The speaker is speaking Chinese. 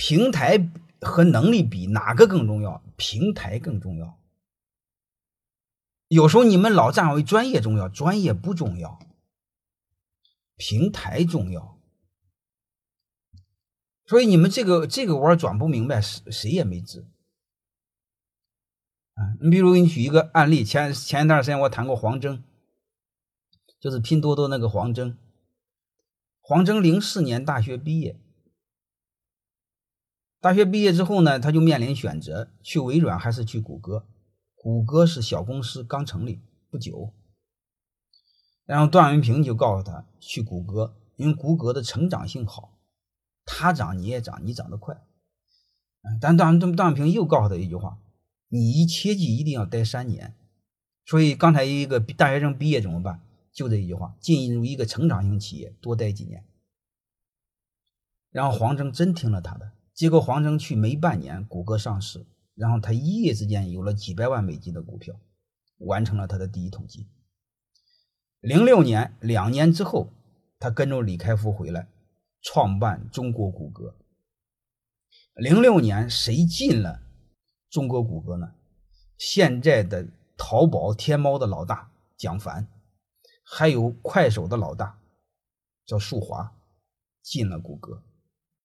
平台和能力比哪个更重要？平台更重要。有时候你们老站为专业重要，专业不重要，平台重要。所以你们这个这个弯转不明白，谁谁也没治。啊，你比如给你举一个案例，前前一段时间我谈过黄峥，就是拼多多那个黄峥。黄峥零四年大学毕业，大学毕业之后呢，他就面临选择，去微软还是去谷歌。谷歌是小公司，刚成立不久。然后段文平就告诉他去谷歌，因为谷歌的成长性好。他涨你也涨，你涨得快。但段段段文平又告诉他一句话：你一切记一定要待三年。所以刚才一个大学生毕业怎么办？就这一句话：进入一个成长型企业，多待几年。然后黄峥真听了他的，结果黄峥去没半年，谷歌上市，然后他一夜之间有了几百万美金的股票，完成了他的第一桶金。零六年，两年之后，他跟着李开复回来。创办中国谷歌。零六年，谁进了中国谷歌呢？现在的淘宝、天猫的老大蒋凡，还有快手的老大叫树华，进了谷歌。